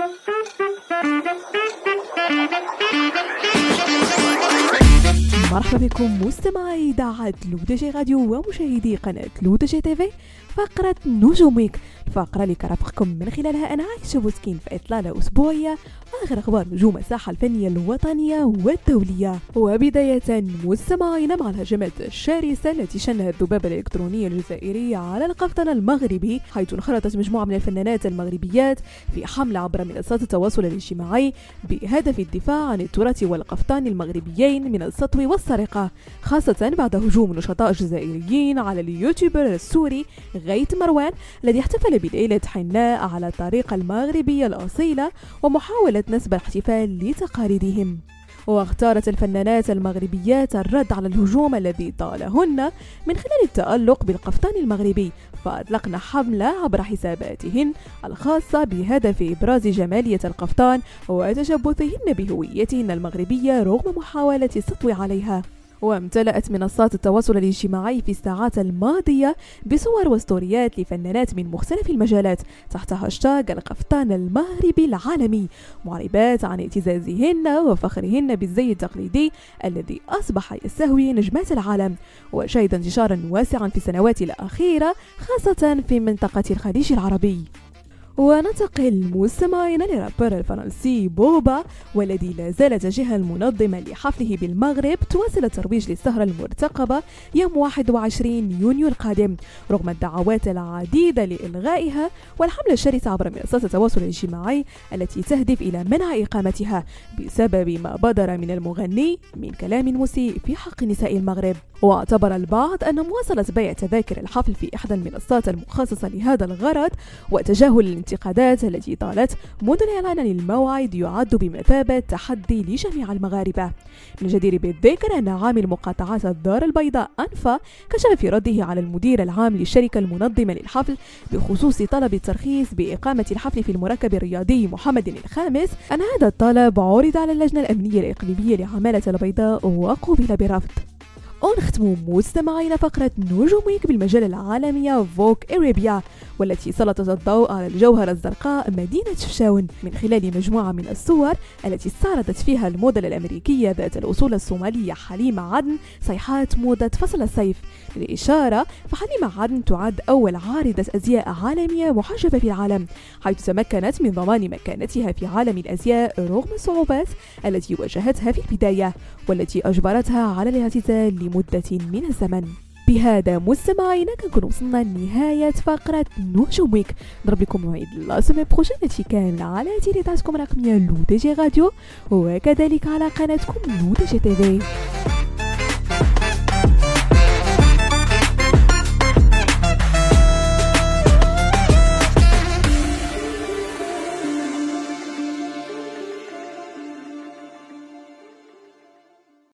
Thank you. مرحبا بكم مستمعي إذاعة L'ODJ Radio ومشاهدي قناة L'ODJ TV فقرة نجوم Week الفقرة اللي كنرافقكم من خلالها أنا عايشة بوسكين في إطلالة أسبوعية. آخر أخبار نجوم الساحة الفنية الوطنية والدولية. وبداية مستمعينا مع الهجمات الشرسة التي شنها الذبابة الإلكترونية الجزائرية على القفطان المغربي حيث انخرطت مجموعة من الفنانات المغربيات في حملة عبر منصات التواصل الاجتماعي بهدف الدفاع عن التراث والقفطان المغربيين من السطو والسرقة خاصة بعد هجوم نشطاء جزائريين على اليوتيوبر السوري غيث مروان الذي احتفل بليلة حناء على الطريقة المغربية الأصيلة ومحاولة نسب الاحتفال لتقاليدهم. واختارت الفنانات المغربيات الرد على الهجوم الذي طالهن من خلال التألق بالقفطان المغربي فأطلقن حملة عبر حساباتهن الخاصة بهدف إبراز جمالية القفطان وتشبثهن بهويتهن المغربية رغم محاولة السطو عليها. وامتلأت منصات التواصل الاجتماعي في الساعات الماضية بصور وستوريات لفنانات من مختلف المجالات تحت هاشتاغ القفطان المغربي العالمي معربات عن اعتزازهن وفخرهن بالزي التقليدي الذي أصبح يستهوي نجمات العالم. وشهد انتشارا واسعا في السنوات الأخيرة خاصة في منطقة الخليج العربي. وننتقل مستمعين للرابر الفرنسي بوبا والذي لا زالت الجهة المنظمة لحفله بالمغرب تواصل الترويج للسهرة المرتقبة يوم 21 يونيو القادم رغم الدعوات العديدة لإلغائها والحملة الشرسة عبر منصات التواصل الاجتماعي التي تهدف إلى منع إقامتها بسبب ما بدر من المغني من كلام مسيء في حق نساء المغرب. واعتبر البعض أن مواصلة بيع تذاكر الحفل في إحدى المنصات المخصصة لهذا الغرض وتجاهل الانتقادات التي طالت منذ الإعلان عن الموعد يعد بمثابة تحدي لجميع المغاربة. من الجدير بالذكر أن عامل مقاطعات الدار البيضاء أنفا كشف في رده على المدير العام للشركة المنظمة للحفل بخصوص طلب الترخيص بإقامة الحفل في المركب الرياضي محمد الخامس أن هذا الطلب عرض على اللجنة الأمنية الإقليمية لعمالة البيضاء وقوبل برفض. ونختم مستمعين فقرة نجوميك بالمجلة العالمية فوك إريبيا والتي سلطت الضوء على الجوهرة الزرقاء مدينة شفشاون من خلال مجموعة من الصور التي استعرضت فيها الموديل الأمريكية ذات الأصول الصومالية حليمة عدن صيحات موضة فصل الصيف للإشارة فحليمة عدن تعد أول عارضة أزياء عالمية محجبة في العالم حيث تمكنت من ضمان مكانتها في عالم الأزياء رغم الصعوبات التي واجهتها في البداية والتي أجبرتها على الاعتزال لمدة من الزمن. بهذا مستمعينا كنكون وصلنا لنهاية فقرة نجوم Week نضرب لكم موعد la semaine prochaine هادشي كامل على إذاعتكم الرقمية L'ODJ Radio وكذلك على قناتكم L'ODJ TV